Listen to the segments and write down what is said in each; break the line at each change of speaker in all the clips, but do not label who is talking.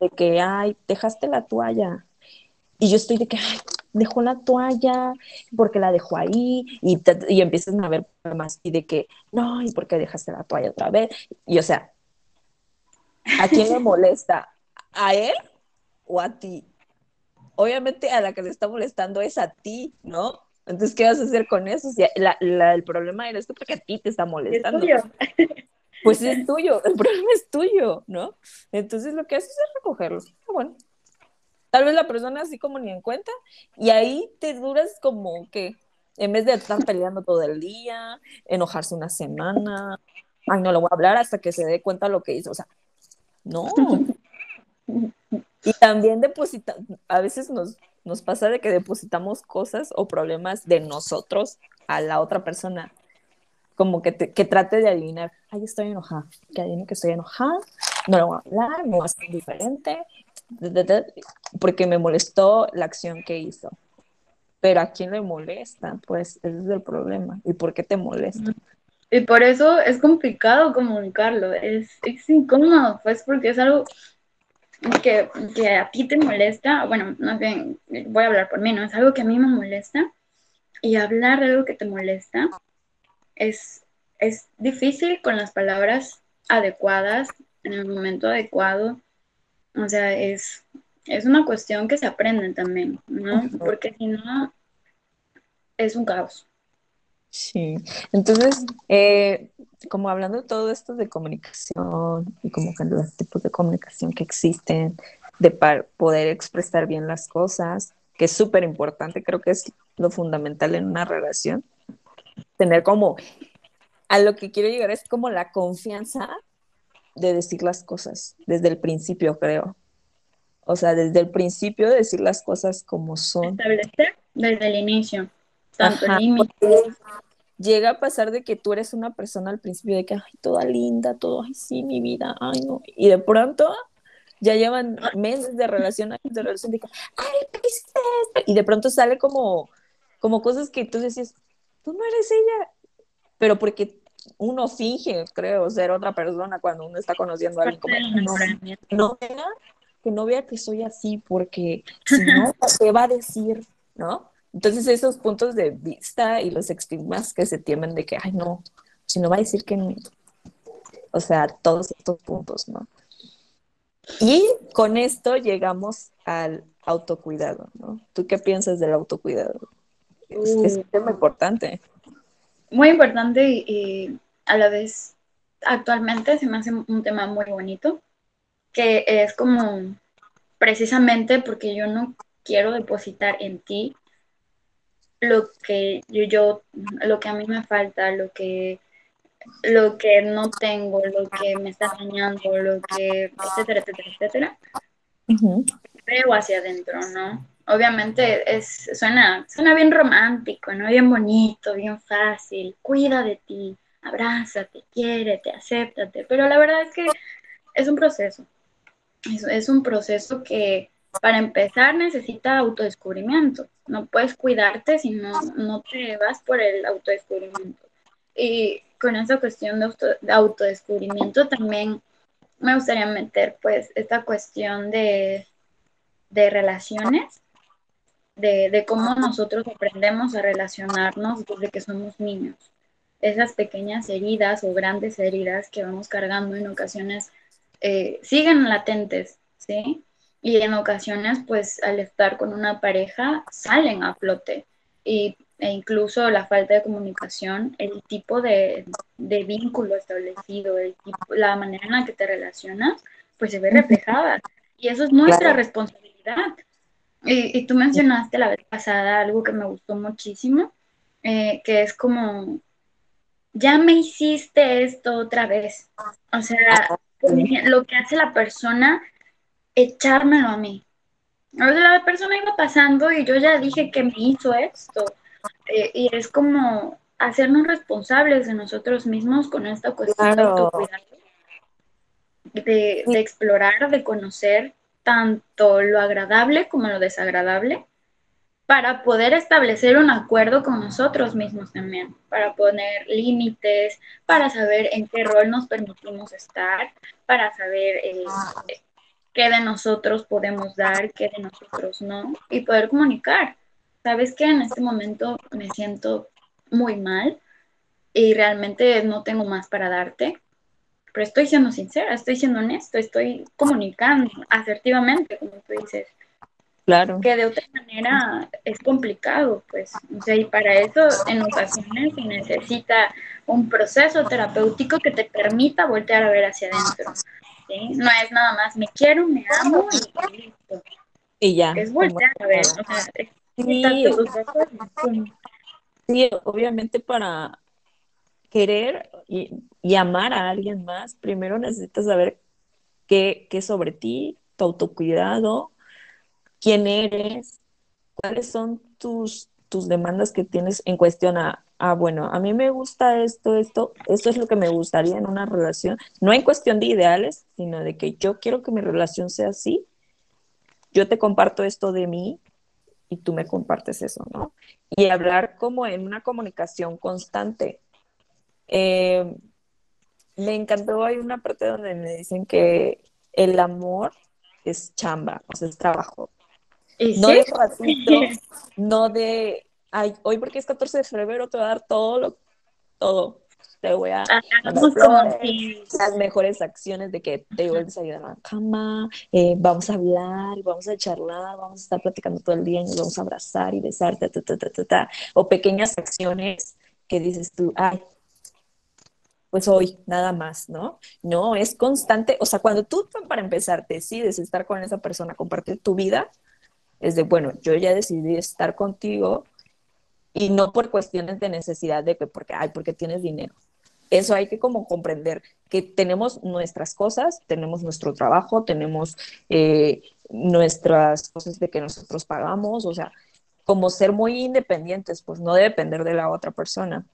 De que, ay, dejaste la toalla. Y yo estoy de que, ay, dejó la toalla, porque la dejó ahí, y, y empiezan a ver problemas, y de que, no, ¿y por qué dejaste la toalla otra vez? Y o sea, ¿a quién le molesta? ¿A él o a ti? Obviamente a la que le está molestando es a ti, ¿no? Entonces, ¿qué vas a hacer con eso? Si el problema eres tú porque a ti te está molestando. Es tuyo. Pues es tuyo, el problema es tuyo, ¿no? Entonces lo que haces es recogerlo. Ah, bueno, tal vez la persona así como ni en cuenta y ahí te duras como que en vez de estar peleando todo el día, enojarse una semana, ay, no lo voy a hablar hasta que se dé cuenta lo que hizo, o sea, no. Y también deposita, a veces nos, nos pasa de que depositamos cosas o problemas de nosotros a la otra persona. Como que, que trate de adivinar, ay, estoy enojada, que adivine que estoy enojada, no lo voy a hablar, no va a ser diferente, porque me molestó la acción que hizo. Pero a quién le molesta, pues ese es el problema. ¿Y por qué te molesta?
Y por eso es complicado comunicarlo, es, es incómodo, pues porque es algo que, que, a ti te molesta, bueno, no sé, voy a hablar por mí, ¿no? Es algo que a mí me molesta y hablar de algo que te molesta es, es difícil con las palabras adecuadas, en el momento adecuado, o sea, es, es una cuestión que se aprende también, ¿no? Porque si no, es un caos.
Sí, entonces, eh, como hablando de todo esto de comunicación y como que los tipos de comunicación que existen, de poder expresar bien las cosas, que es súper importante, creo que es lo fundamental en una relación, tener como, a lo que quiero llegar es como la confianza de decir las cosas desde el principio, creo. O sea, desde el principio decir las cosas como son.
Establecer desde el inicio. Tanto
llega a pasar de que tú eres una persona al principio de que, ay, toda linda, todo, ay, sí, mi vida, ay, no. Y de pronto ya llevan meses de relación, de relación, de que, ay, ¿qué esto? Y de pronto sale como, como cosas que tú decías, tú no eres ella, pero porque uno finge, creo, ser otra persona cuando uno está conociendo a alguien como, no, no que no vea que soy así, porque si no, ¿qué va a decir? ¿No? Entonces esos puntos de vista y los estigmas que se tienen de que, ay no, si no va a decir que, o sea, todos estos puntos, ¿no? Y con esto llegamos al autocuidado, ¿no? ¿Tú qué piensas del autocuidado? Es, es un tema importante.
Muy importante y, a la vez actualmente se me hace un tema muy bonito, que es como precisamente porque yo no quiero depositar en ti lo que yo, yo, lo que a mí me falta, lo que, lo que no tengo, lo que me está dañando, lo que, etcétera, etcétera, etcétera, veo hacia adentro, ¿no? Obviamente es, suena, suena bien romántico, ¿no? Bien bonito, bien fácil, cuida de ti, abrázate, quiérete, acéptate, pero la verdad es que es un proceso, es un proceso que para empezar necesita autodescubrimiento. No puedes cuidarte si no, no te vas por el autodescubrimiento. Y con esa cuestión de, autodescubrimiento también me gustaría meter pues esta cuestión de, de relaciones, de, de, cómo nosotros aprendemos a relacionarnos desde que somos niños. Esas pequeñas heridas o grandes heridas que vamos cargando en ocasiones eh, siguen latentes, ¿sí? y en ocasiones pues al estar con una pareja salen a flote y, e incluso la falta de comunicación, el tipo de, de vínculo establecido, el la manera en la que te relacionas, pues se ve reflejada y eso es nuestra responsabilidad. Y, y, tú mencionaste la vez pasada algo que me gustó muchísimo, eh, que es como, ya me hiciste esto otra vez. O sea, lo que hace la persona echármelo a mí. A veces la persona iba pasando y yo ya dije que me hizo esto. Eh, y es como hacernos responsables de nosotros mismos con esta cuestión de autocuidado, de, de, explorar, de conocer tanto lo agradable como lo desagradable, para poder establecer un acuerdo con nosotros mismos también, para poner límites, para saber en qué rol nos permitimos estar, para saber eh, qué de nosotros podemos dar, qué de nosotros no, y poder comunicar. Sabes que en este momento me siento muy mal y realmente no tengo más para darte, pero estoy siendo sincera, estoy siendo honesto, estoy comunicando asertivamente, como tú dices.
Claro.
Que de otra manera es complicado, pues. O sea, y para eso en ocasiones se necesita un proceso terapéutico que te permita voltear a ver hacia adentro. ¿sí? No es nada más me quiero, me amo y listo.
Y ya.
Es voltear a ver. O sea, es
sí, sí, obviamente para querer y, y, amar a alguien más, primero necesitas saber qué, qué sobre ti, tu autocuidado, quién eres, cuáles son tus, tus demandas que tienes en cuestión a, ah, bueno, a mí me gusta esto, esto, esto es lo que me gustaría en una relación, no en cuestión de ideales, sino de que yo quiero que mi relación sea así, yo te comparto esto de mí y tú me compartes eso, ¿no? Y hablar como en una comunicación constante. Eh, me encantó, hay una parte donde me dicen que el amor es chamba, o sea, es trabajo. No de ratito, no de, ay, hoy porque es 14 de febrero te voy a dar todo lo, todo. Te voy a dar las mejores acciones de que te voy a desayunar a la cama, eh, vamos a hablar, vamos a charlar, vamos a estar platicando todo el día y nos vamos a abrazar y besar, ta, ta, ta, ta, ta, o pequeñas acciones que dices tú, ay, pues hoy, nada más, ¿no? No, es constante, o sea, cuando tú para empezar decides estar con esa persona, compartir tu vida, es de, bueno, yo ya decidí estar contigo y no por cuestiones de necesidad de que, porque, ay, porque tienes dinero. Eso hay que como comprender que tenemos nuestras cosas, tenemos nuestro trabajo, tenemos eh, nuestras cosas de que nosotros pagamos, o sea, como ser muy independientes, pues no depender de la otra persona.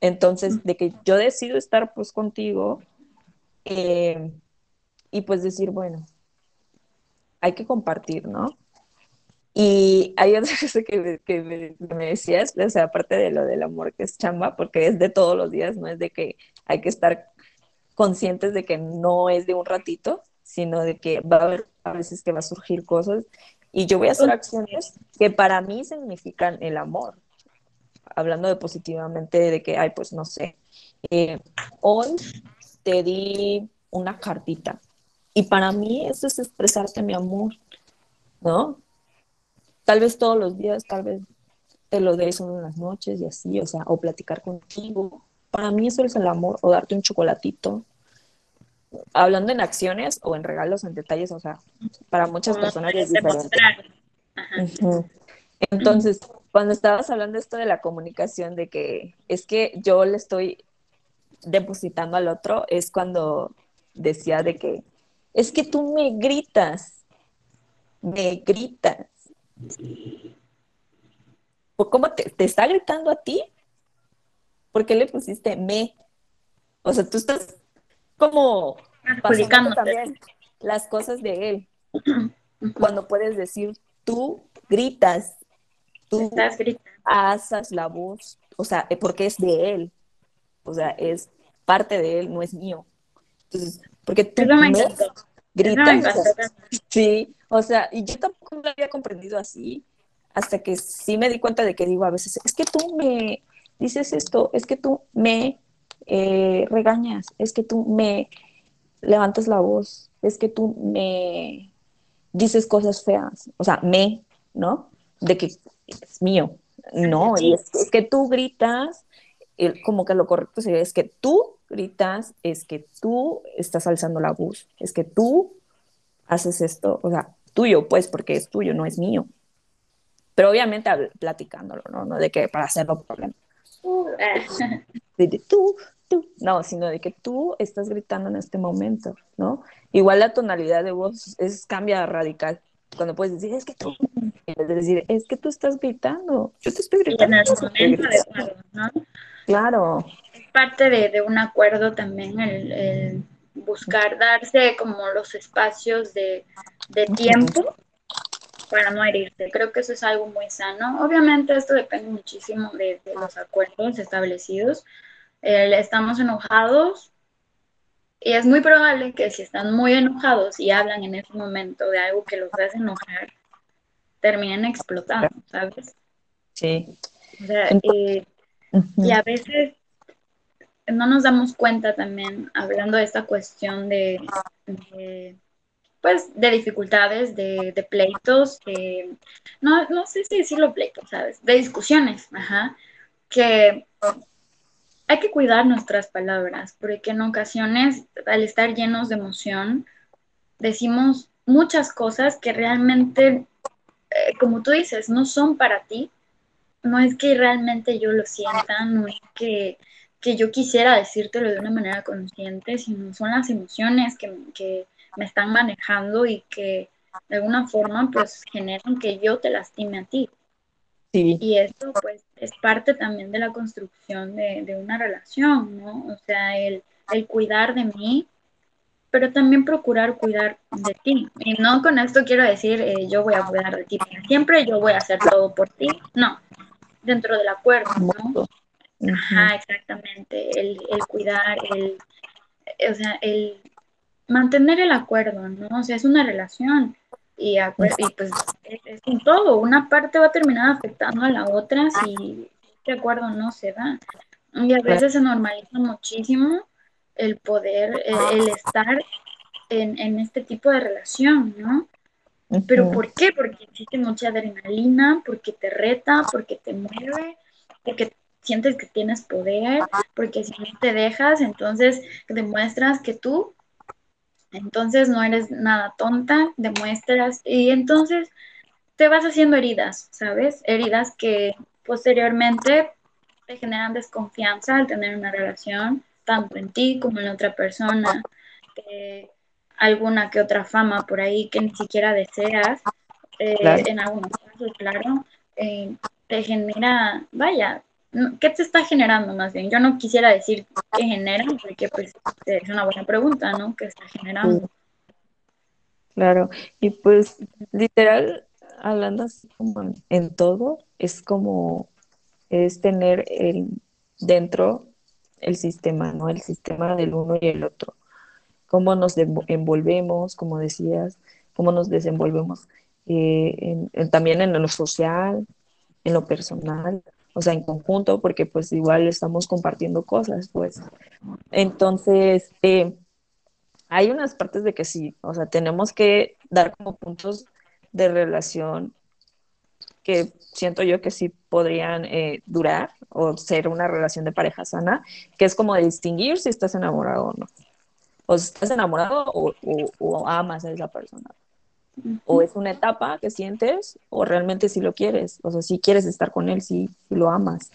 Entonces, de que yo decido estar pues contigo eh, y pues decir, bueno, hay que compartir, ¿no? Y hay otra cosa que, me, decías, o sea, aparte de lo del amor que es chamba, porque es de todos los días, no es de que hay que estar conscientes de que no es de un ratito, sino de que va a haber a veces que va a surgir cosas y yo voy a hacer acciones que para mí significan el amor. Hablando de positivamente, de que, ay, pues no sé, eh, hoy te di una cartita y para mí eso es expresarte mi amor, ¿no? tal vez todos los días, tal vez te lo des solo en las noches y así, o sea, o platicar contigo. Para mí eso es el amor, o darte un chocolatito. Hablando en acciones o en regalos, en detalles, o sea, para muchas personas es diferente. Entonces, cuando estabas hablando esto de la comunicación, de que es que yo le estoy depositando al otro, es cuando decía de que es que tú me gritas, me gritas ¿Por ¿Cómo te, está gritando a ti? ¿Por qué le pusiste me? O sea, tú estás como pasando también las cosas de él. Cuando puedes decir tú gritas, tú haces la voz, o sea, eh, porque es de él. O sea, es parte de él, no es mío. Entonces, porque tú gritas. sí, o sea, y yo tampoco lo había comprendido así, hasta que sí me di cuenta de que digo a veces, es que tú me dices esto, es que tú me eh, regañas, es que tú me levantas la voz, es que tú me dices cosas feas, o sea, me, ¿no? De que es mío, no, y es, que tú gritas, como que lo correcto sería, es que tú gritas, es que tú estás alzando la voz, es que tú haces esto, o sea, tuyo, pues, porque es tuyo, no es mío. Pero obviamente platicándolo, ¿no? No de que para hacerlo problema. De, tú, tú, no, sino de que tú estás gritando en este momento, ¿no? Igual la tonalidad de voz es cambia radical. Cuando puedes decir, es que tú, es decir, es que tú estás gritando, yo te estoy gritando. En el momento adecuado, ¿no? Claro.
Es parte de, de un acuerdo también el buscar darse como los espacios de, tiempo para no herirte. Creo que eso es algo muy sano. Obviamente esto depende muchísimo de, los acuerdos establecidos. estamos enojados y es muy probable que si están muy enojados y hablan en ese momento de algo que los hace enojar, terminen explotando, ¿sabes?
Sí.
O sea, eh, y a veces no nos damos cuenta también, hablando de esta cuestión de, pues, de dificultades, de, pleitos, no, no sé si decirlo pleitos, ¿sabes? De discusiones, ajá, que hay que cuidar nuestras palabras, porque en ocasiones, al estar llenos de emoción, decimos muchas cosas que realmente, eh, como tú dices, no son para ti, no es que realmente yo lo sienta, no es que que yo quisiera decírtelo de una manera consciente, sino son las emociones que, que me están manejando y que de alguna forma pues generan que yo te lastime a ti. Sí. Y esto pues es parte también de la construcción de, de una relación, ¿no? O sea, el, el, cuidar de mí, pero también procurar cuidar de ti. Y no con esto quiero decir eh, yo voy a cuidar de ti para siempre, yo voy a hacer todo por ti, no, dentro del acuerdo, ¿no? Ajá, exactamente. El, cuidar, el, o sea, el mantener el acuerdo, ¿no? O sea, es una relación y, y pues es, un todo. Una parte va a terminar afectando a la otra si este acuerdo no se da. Y a veces se normaliza muchísimo el poder, el, estar en, en, este tipo de relación, ¿no? ¿Pero por qué? Porque existe mucha adrenalina, porque te reta, porque te mueve, porque sientes que tienes poder, porque si no te dejas, entonces demuestras que tú, entonces no eres nada tonta, demuestras, y entonces te vas haciendo heridas, ¿sabes? Heridas que posteriormente te generan desconfianza al tener una relación, tanto en ti como en otra persona, alguna que otra fama por ahí que ni siquiera deseas, eh, en algunos casos, claro, eh, te genera, vaya, ¿Qué te está generando más bien? Yo no quisiera decir qué genera, porque pues es una buena pregunta, ¿no? ¿Qué está generando?
Claro, y pues literal, hablando así como en todo, es como, es tener el, dentro el sistema, ¿no? El sistema del uno y el otro. Cómo nos envolvemos, como decías, cómo nos desenvolvemos eh, también en lo social, en lo personal, o sea, en conjunto, porque pues igual estamos compartiendo cosas, pues. Entonces, eh, hay unas partes de que sí, o sea, tenemos que dar como puntos de relación que siento yo que sí podrían eh, durar o ser una relación de pareja sana, que es como distinguir si estás enamorado o no. O estás enamorado o, o amas a esa persona. O es una etapa que sientes o realmente si lo quieres, o sea, si quieres estar con él, si, lo amas.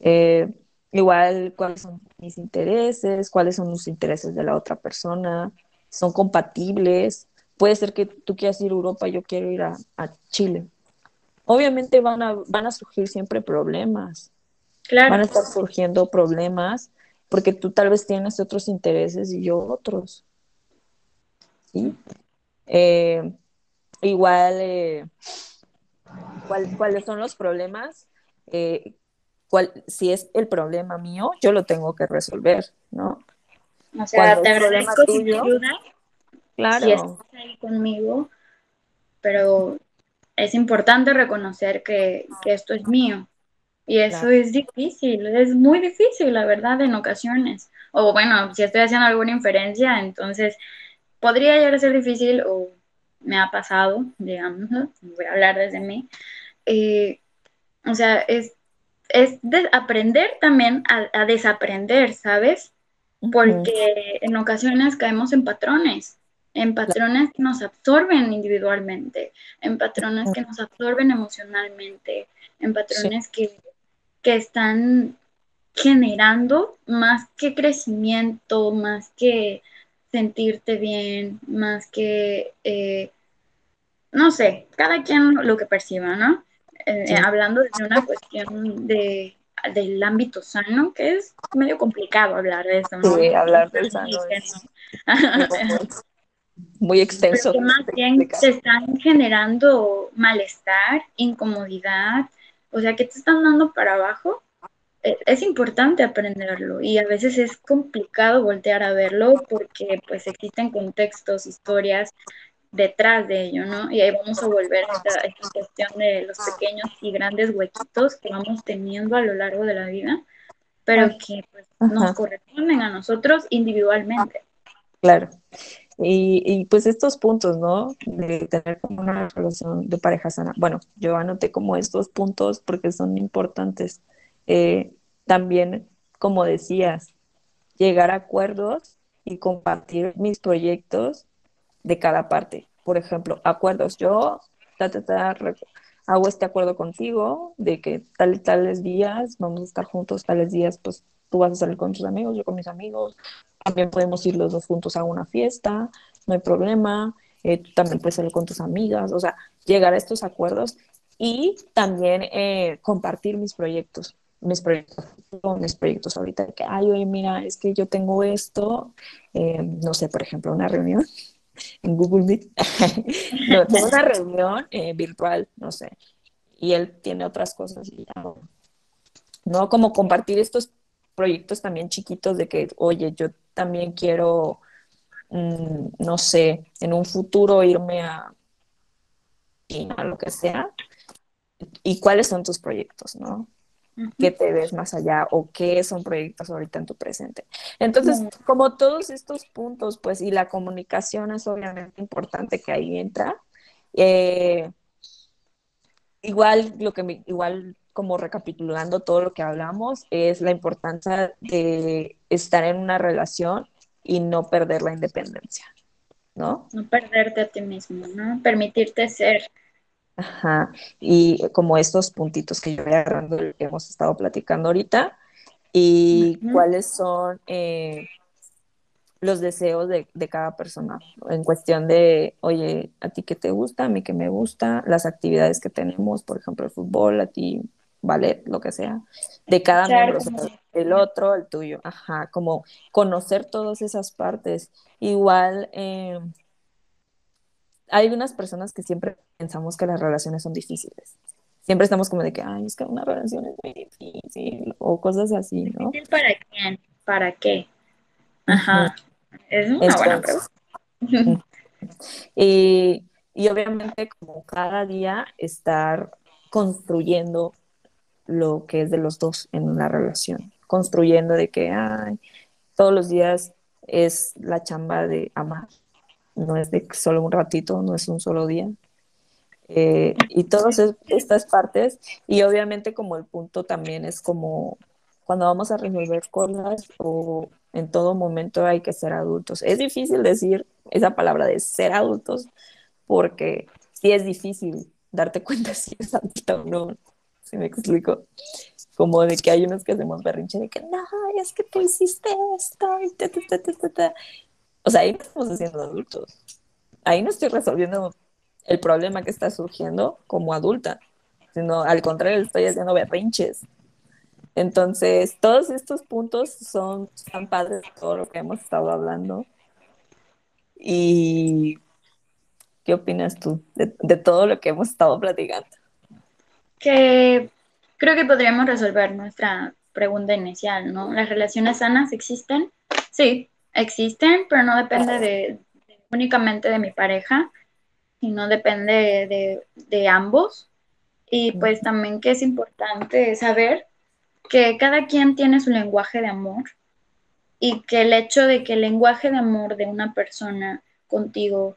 Eh, igual, cuáles son mis intereses, cuáles son los intereses de la otra persona, son compatibles. Puede ser que tú quieras ir a Europa, yo quiero ir a, Chile. Obviamente van a, van a surgir siempre problemas. Claro. Van a estar surgiendo problemas porque tú tal vez tienes otros intereses y yo otros. ¿Sí? Eh, igual, eh, ¿cuáles son los problemas? Eh, si es el problema mío, yo lo tengo que resolver, ¿no?
O sea, te agradezco tuyo, ayuda. Claro. Si estás ahí conmigo, pero es importante reconocer que, esto es mío. Y eso es difícil, es muy difícil, la verdad, en ocasiones. O bueno, si estoy haciendo alguna inferencia, entonces podría llegar a ser difícil o me ha pasado, digamos, voy a hablar desde mí. Eh, o sea, es, es aprender también a, desaprender, ¿sabes? Porque en ocasiones caemos en patrones, en patrones que nos absorben individualmente, en patrones que nos absorben emocionalmente, en patrones que, que están generando más que crecimiento, más que sentirte bien, más que, eh, no sé, cada quien lo que perciba, ¿no? Eh, hablando de una cuestión de, del ámbito sano, que es medio complicado hablar de eso, ¿no?
Sí, hablar del sano. muy extenso.
Pero que más bien te están generando malestar, incomodidad, o sea, que te están dando para abajo, es importante aprenderlo y a veces es complicado voltear a verlo porque pues existen contextos, historias detrás de ello, ¿no? Y ahí vamos a volver a esta, esta cuestión de los pequeños y grandes huequitos que vamos teniendo a lo largo de la vida, pero que pues, nos corresponden a nosotros individualmente.
Claro. Y, y, pues estos puntos, ¿no? De tener como una relación de pareja sana. Bueno, yo anoté como estos puntos porque son importantes. Eh, también, como decías, llegar a acuerdos y compartir mis proyectos de cada parte. Por ejemplo, acuerdos. Yo hago este acuerdo contigo de que tal tales días vamos a estar juntos, tales días, pues tú vas a salir con tus amigos, yo con mis amigos. También podemos ir los dos juntos a una fiesta, no hay problema. Eh, tú también puedes salir con tus amigas, o sea, llegar a estos acuerdos y también eh, compartir mis proyectos mis proyectos, mis proyectos ahorita, que, ay, oye, mira, es que yo tengo esto, eh, no sé, por ejemplo, una reunión en Google Meet. no, tengo una reunión eh, virtual, no sé, y él tiene otras cosas y no, como compartir estos proyectos también chiquitos de que, oye, yo también quiero, mm, no sé, en un futuro irme a China, lo que sea, y cuáles son tus proyectos, ¿no? Qué te ves más allá o qué son proyectos ahorita en tu presente. Entonces, como todos estos puntos, pues, y la comunicación es obviamente importante que ahí entra. Eh, igual, lo que me, igual como recapitulando todo lo que hablamos, es la importancia de estar en una relación y no perder la independencia, ¿no?
No perderte a ti mismo, ¿no? Permitirte ser
Ajá, y como estos puntitos que yo voy agarrando, que hemos estado platicando ahorita, y cuáles son eh, los deseos de, cada persona, en cuestión de, oye, a ti qué te gusta, a mí qué me gusta, las actividades que tenemos, por ejemplo, el fútbol, a ti ballet, lo que sea, de cada miembro, el otro, el tuyo, ajá, como conocer todas esas partes. Igual, eh, hay unas personas que siempre pensamos que las relaciones son difíciles. Siempre estamos como de que, ay, es que una relación es muy difícil o cosas así, ¿no?
¿Para quién? ¿Para qué? Ajá. Es una buena pregunta.
y, y obviamente como cada día estar construyendo lo que es de los dos en una relación, construyendo de que, ay, todos los días es la chamba de amar, no es de solo un ratito, no es un solo día. Eh, y todas estas partes, y obviamente como el punto también es como cuando vamos a resolver cosas o en todo momento hay que ser adultos. Es difícil decir esa palabra de ser adultos porque sí es difícil darte cuenta si es adulta o no, si me explico. Como de que hay unos que hacemos berrinche de que no, es que tú hiciste esto o sea, ahí no estamos haciendo adultos. Ahí no estoy resolviendo el problema que está surgiendo como adulta, sino al contrario, estoy haciendo berrinches. Entonces, todos estos puntos son tan padres de todo lo que hemos estado hablando. ¿Y qué opinas tú de, de todo lo que hemos estado platicando?
Que creo que podríamos resolver nuestra pregunta inicial, ¿no? ¿Las relaciones sanas existen? Sí, existen, pero no depende de, únicamente de mi pareja, sino depende de, ambos. Y pues también que es importante saber que cada quien tiene su lenguaje de amor y que el hecho de que el lenguaje de amor de una persona contigo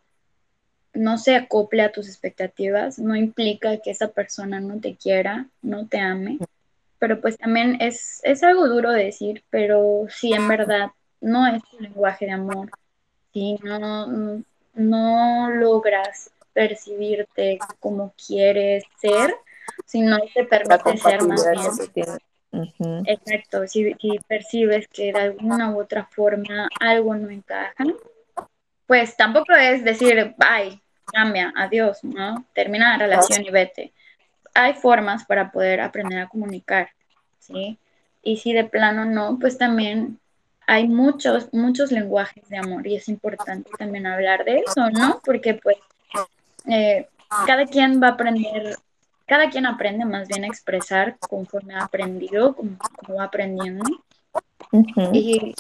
no se acople a tus expectativas, no implica que esa persona no te quiera, no te ame, pero pues también es, es algo duro de decir, pero si en verdad no es tu lenguaje de amor, si no, no logras percibirte como quieres ser, si no te permite ser más bien. Exacto, si, percibes que de alguna u otra forma algo no encaja, pues tampoco es decir, bye, cambia, adiós, ¿no? Termina la relación y vete. Hay formas para poder aprender a comunicar, ¿sí? Y si de plano no, pues también hay muchos, muchos lenguajes de amor y es importante también hablar de eso, ¿no? Porque pues eh, cada quien va a aprender, cada quien aprende más bien a expresar conforme ha aprendido, como, va aprendiendo. Y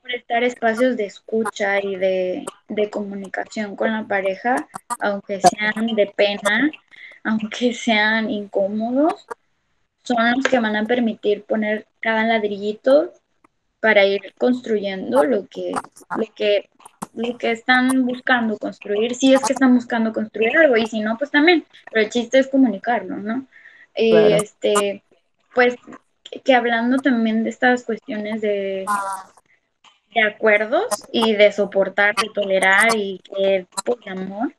prestar espacios de escucha y de, de comunicación con la pareja, aunque sean de pena, aunque sean incómodos, son los que van a permitir poner cada ladrillito para ir construyendo lo que, lo que, lo que están buscando construir, si es que están buscando construir algo, y si no, pues también, pero el chiste es comunicarlo, ¿no? Y este, pues, que hablando también de estas cuestiones de, de acuerdos y de soportar, de tolerar y que por amor,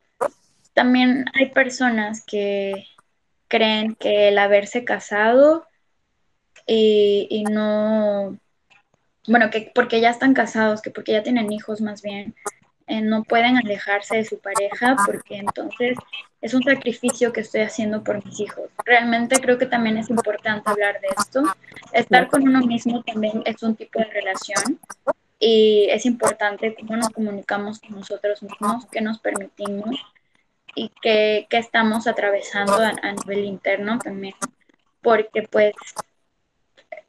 también hay personas que creen que el haberse casado y, y no bueno, que porque ya están casados, que porque ya tienen hijos más bien, eh, no pueden alejarse de su pareja porque entonces es un sacrificio que estoy haciendo por mis hijos. Realmente creo que también es importante hablar de esto. Estar con uno mismo también es un tipo de relación y es importante cómo nos comunicamos con nosotros mismos, qué nos permitimos y qué, qué estamos atravesando a, a nivel interno también, porque pues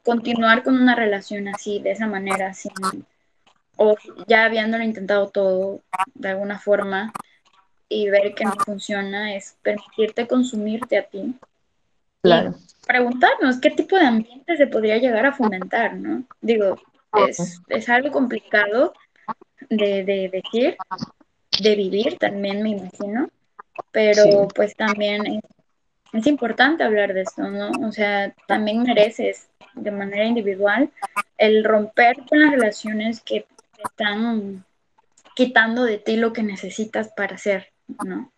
continuar con una relación así, de esa manera, sin, o ya habiéndolo intentado todo de alguna forma y ver que no funciona, es permitirte consumirte a ti.
Claro.
Y preguntarnos qué tipo de ambiente se podría llegar a fomentar, ¿no? Digo, es, es algo complicado de, de, decir, de vivir también, me imagino, pero pues también es, es importante hablar de esto, ¿no? O sea, también mereces de manera individual, el romper con las relaciones que te están quitando de ti lo que necesitas para ser, ¿no?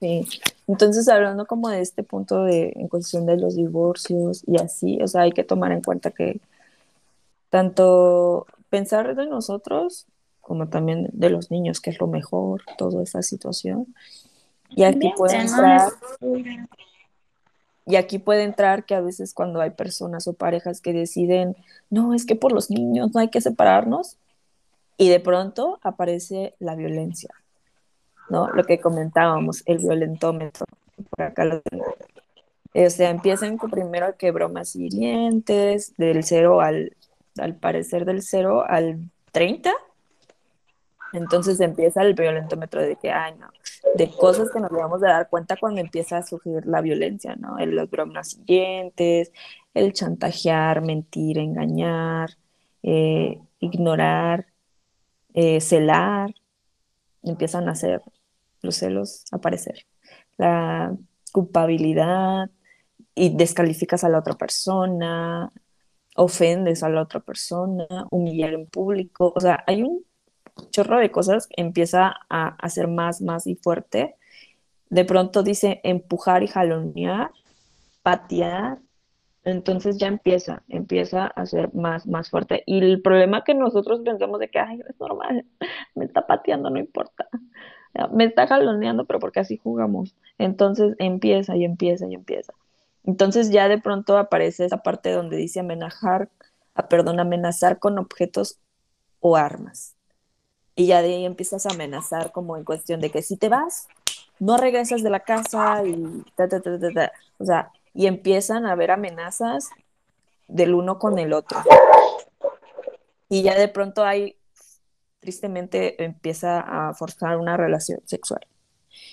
Sí, entonces hablando como de este punto de en cuestión de los divorcios y así, o sea, hay que tomar en cuenta que tanto pensar de nosotros como también de los niños, que es lo mejor, toda esa situación. Y aquí pueden entrar y aquí puede entrar que a veces cuando hay personas o parejas que deciden, no, es que por los niños no hay que separarnos, y de pronto aparece la violencia, ¿no? Lo que comentábamos, el violentómetro, por acá lo tengo. O sea, empiezan primero que bromas hirientes, del 0 al, al parecer del 0 al 30, entonces empieza el violentómetro de que, ay, de cosas que nos debemos de dar cuenta cuando empieza a surgir la violencia, ¿no? El, los bromas siguientes, el chantajear, mentir, engañar, eh, ignorar, eh, celar, empiezan a hacer los celos aparecer. La culpabilidad y descalificas a la otra persona, ofendes a la otra persona, humillar en público, o sea, hay un chorro de cosas empieza a hacer más, más y fuerte. De pronto dice empujar y jalonear, patear. Entonces ya empieza, empieza a ser más, más fuerte. Y el problema que nosotros pensamos de que, ay, es normal, me está pateando, no importa. Me está jaloneando, pero porque así jugamos. Entonces empieza y empieza y empieza. Entonces ya de pronto aparece esa parte donde dice amenazar, a, perdón, amenazar con objetos o armas y ya de ahí empiezas a amenazar como en cuestión de que si te vas, no regresas de la casa y ta, ta, ta, ta, O sea, y empiezan a haber amenazas del uno con el otro. Y ya de pronto hay, tristemente, empieza a forzar una relación sexual.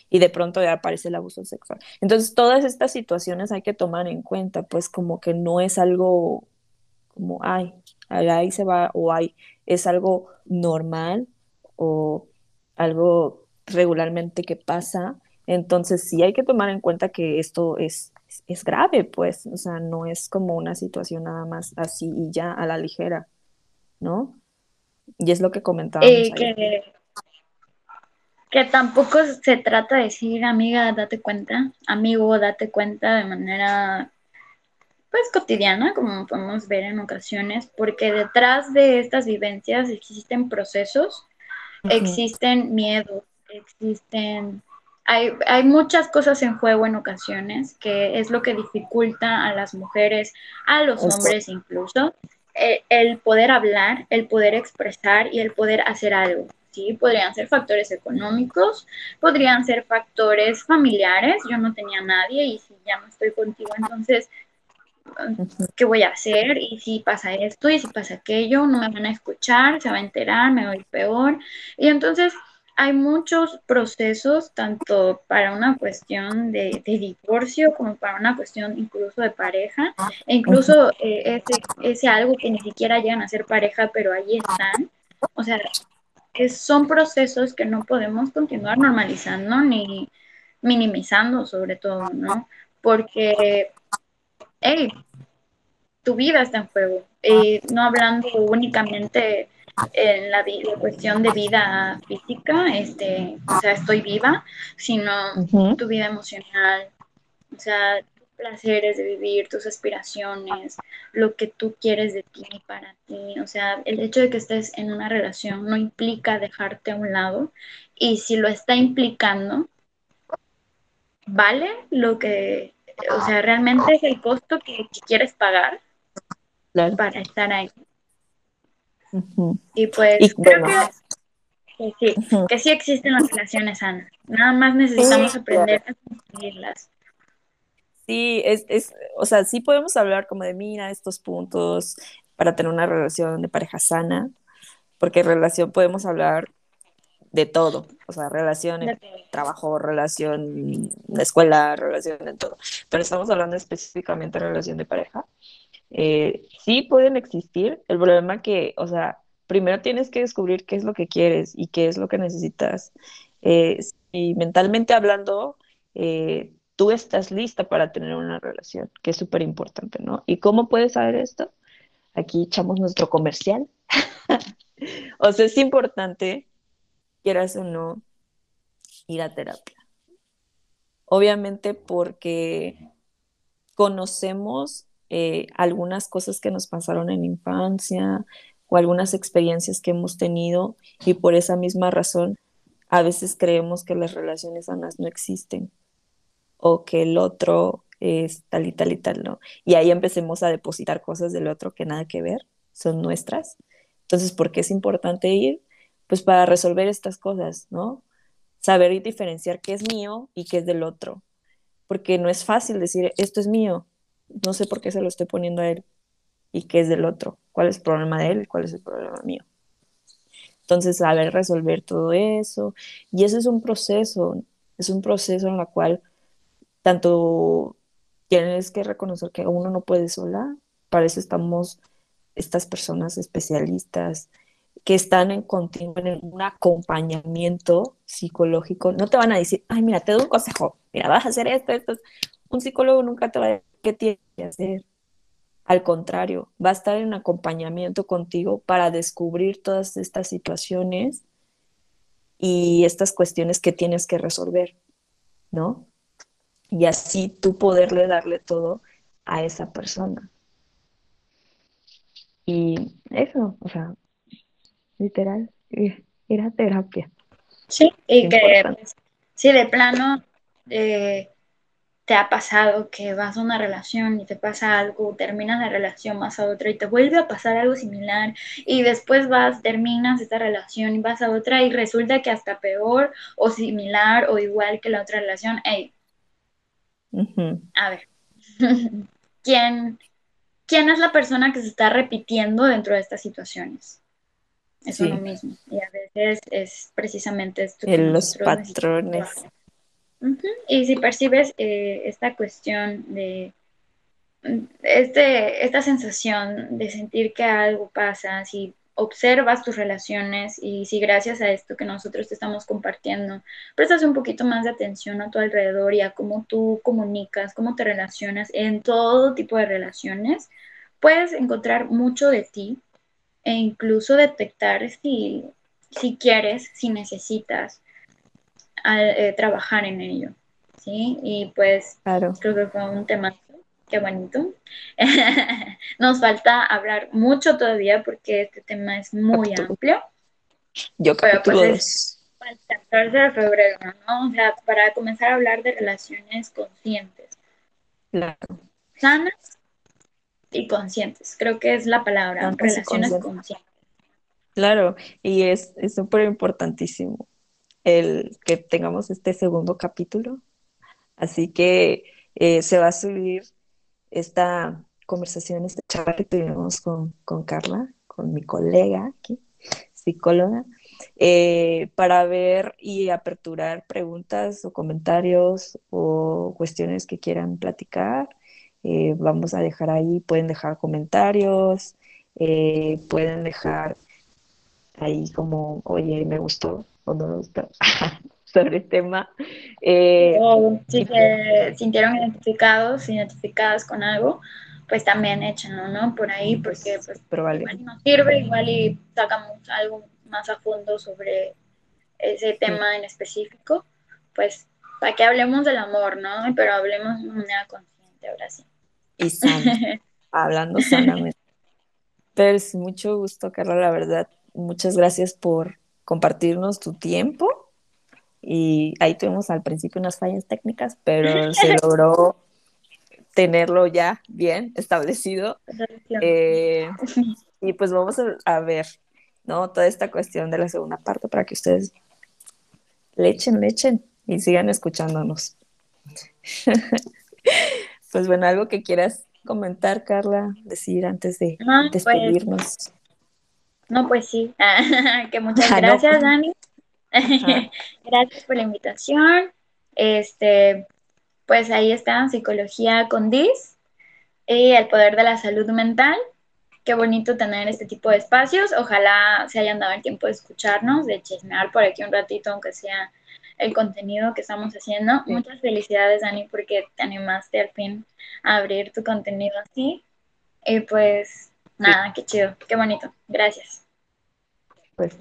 Y de pronto ya aparece el abuso sexual. Entonces, todas estas situaciones hay que tomar en cuenta, pues como que no es algo como, ay, ahí se va, o ay, es algo normal, o algo regularmente que pasa. Entonces sí hay que tomar en cuenta que esto es, es grave, pues, o sea, no es como una situación nada más así y ya a la ligera, ¿no? Y es lo que comentábamos.
Eh, que, que tampoco se trata de decir, amiga, date cuenta, amigo, date cuenta de manera pues cotidiana, como podemos ver en ocasiones, porque detrás de estas vivencias existen procesos existen miedos, existen, hay, hay, muchas cosas en juego en ocasiones, que es lo que dificulta a las mujeres, a los hombres incluso, eh, el poder hablar, el poder expresar y el poder hacer algo. ¿sí? Podrían ser factores económicos, podrían ser factores familiares. Yo no tenía nadie y si ya no estoy contigo, entonces, ¿qué voy a hacer? Y si pasa esto y si pasa aquello, no me van a escuchar, se va a enterar, me voy peor. Y entonces hay muchos procesos, tanto para una cuestión de, divorcio como para una cuestión incluso de pareja, e incluso eh, ese, algo que ni siquiera llegan a ser pareja, pero ahí están. O sea, son procesos que no podemos continuar normalizando ni minimizando sobre todo, ¿no? Porque, hey, tu vida está en juego, eh, no hablando únicamente en la, cuestión de vida física, este, o sea, estoy viva, sino tu vida emocional, o sea, tus placeres de vivir, tus aspiraciones, lo que tú quieres de ti y para ti. O sea, el hecho de que estés en una relación no implica dejarte a un lado y si lo está implicando, vale lo que, o sea, realmente es el costo que, quieres pagar para estar ahí. Y pues creo que, sí, que sí existen las relaciones sanas. Nada más necesitamos aprender a construirlas.
Sí, es, es, o sea, sí podemos hablar como de, mira, estos puntos para tener una relación de pareja sana, porque relación podemos hablar de todo, o sea, relación trabajo, relación de escuela, relación en todo, pero estamos hablando específicamente de relación de pareja eh, sí pueden existir. El problema que, o sea, primero tienes que descubrir qué es lo que quieres y qué es lo que necesitas. Eh, y mentalmente hablando, eh, tú estás lista para tener una relación, que es súper importante, ¿no? ¿Y cómo puedes saber esto? Aquí echamos nuestro comercial. o sea, es importante, quieras o no, ir a terapia. Obviamente porque conocemos eh, algunas cosas que nos pasaron en infancia o algunas experiencias que hemos tenido y por esa misma razón a veces creemos que las relaciones sanas no existen o que el otro es tal y tal y tal, ¿no? Y ahí empecemos a depositar cosas del otro que nada que ver, son nuestras. Entonces, ¿por qué es importante ir? Pues para resolver estas cosas, ¿no? Saber diferenciar qué es mío y qué es del otro. Porque no es fácil decir, esto es mío, no sé por qué se lo estoy poniendo a él y qué es del otro, cuál es el problema de él cuál es el problema mío. Entonces, saber resolver todo eso, y eso es un proceso, es un proceso en el cual tanto tienes que reconocer que uno no puede sola, para eso estamos estas personas especialistas que están en continuo en un acompañamiento psicológico, no te van a decir, ay, mira, te doy un consejo, mira, vas a hacer esto, esto. Un psicólogo nunca te va a ¿qué tiene que hacer? Al contrario, va a estar en acompañamiento contigo para descubrir todas estas situaciones y estas cuestiones que tienes que resolver, ¿no? Y así tú poderle darle todo a esa persona. Y eso, o sea, literal, era terapia.
Sí, y que, sí, de plano, eh, te ha pasado que vas a una relación y te pasa algo, terminas la relación, vas a otra y te vuelve a pasar algo similar y después vas, terminas esta relación y vas a otra y resulta que hasta peor o similar o igual que la otra relación. Hey, a ver, ¿quién, ¿quién es la persona que se está repitiendo dentro de estas situaciones? Es lo mismo. Y a veces es precisamente esto.
Que los patrones.
Y si percibes eh, esta cuestión de este, esta sensación de sentir que algo pasa, si observas tus relaciones y si gracias a esto que nosotros te estamos compartiendo, prestas un poquito más de atención a tu alrededor y a cómo tú comunicas, cómo te relacionas en todo tipo de relaciones, puedes encontrar mucho de ti e incluso detectar si, si quieres, si necesitas eh, trabajar en ello. ¿sí? Y pues creo que fue un tema qué bonito. Nos falta hablar mucho todavía porque este tema es muy amplio.
Yo creo que pues
el 14 de febrero, ¿no? O sea, para comenzar a hablar de relaciones conscientes.
Claro.
Sanas y conscientes. Creo que es la palabra, relaciones
conscientes.
conscientes.
Claro, y es es súper importantísimo el que tengamos este segundo capítulo. Así que eh, se va a subir esta conversación, esta charla que tuvimos con, con Carla, con mi colega aquí, psicóloga, eh, para ver y aperturar preguntas o comentarios o cuestiones que quieran platicar. Eh, vamos a dejar ahí, pueden dejar comentarios, eh, pueden dejar ahí como, oye, me gustó o no me gustó sobre el tema. Eh,
O si se sintieron identificados, identificadas con algo, pues también échenlo, ¿no? Por ahí, porque
pues, probable.
igual nos sirve, igual y sacamos algo más a fondo sobre ese tema en específico, pues para que hablemos del amor, ¿no? Pero hablemos de manera consciente, ahora sí.
Y sano, hablando sanamente. Pero es mucho gusto, Carla, la verdad. Muchas gracias por compartirnos tu tiempo. Y ahí tuvimos al principio unas fallas técnicas, pero se logró tenerlo ya bien establecido. Eh, y pues vamos a, a ver, ¿no? Toda esta cuestión de la segunda parte para que ustedes le echen, le echen y sigan escuchándonos. pues bueno, algo que quieras comentar, Carla, decir antes de
No, pues,
despedirnos.
No, pues sí, que muchas
Ah, no,
gracias,
pues.
Dani. Gracias por la invitación. Este, pues ahí está, Psicología con DIS y el poder de la salud mental. Qué bonito tener este tipo de espacios. Ojalá se hayan dado el tiempo de escucharnos, de chismear por aquí un ratito, aunque sea el contenido que estamos haciendo.
Sí.
Muchas felicidades, Dani, porque te animaste al fin a abrir tu contenido así. Y pues nada, qué chido, qué bonito. Gracias.
Pues,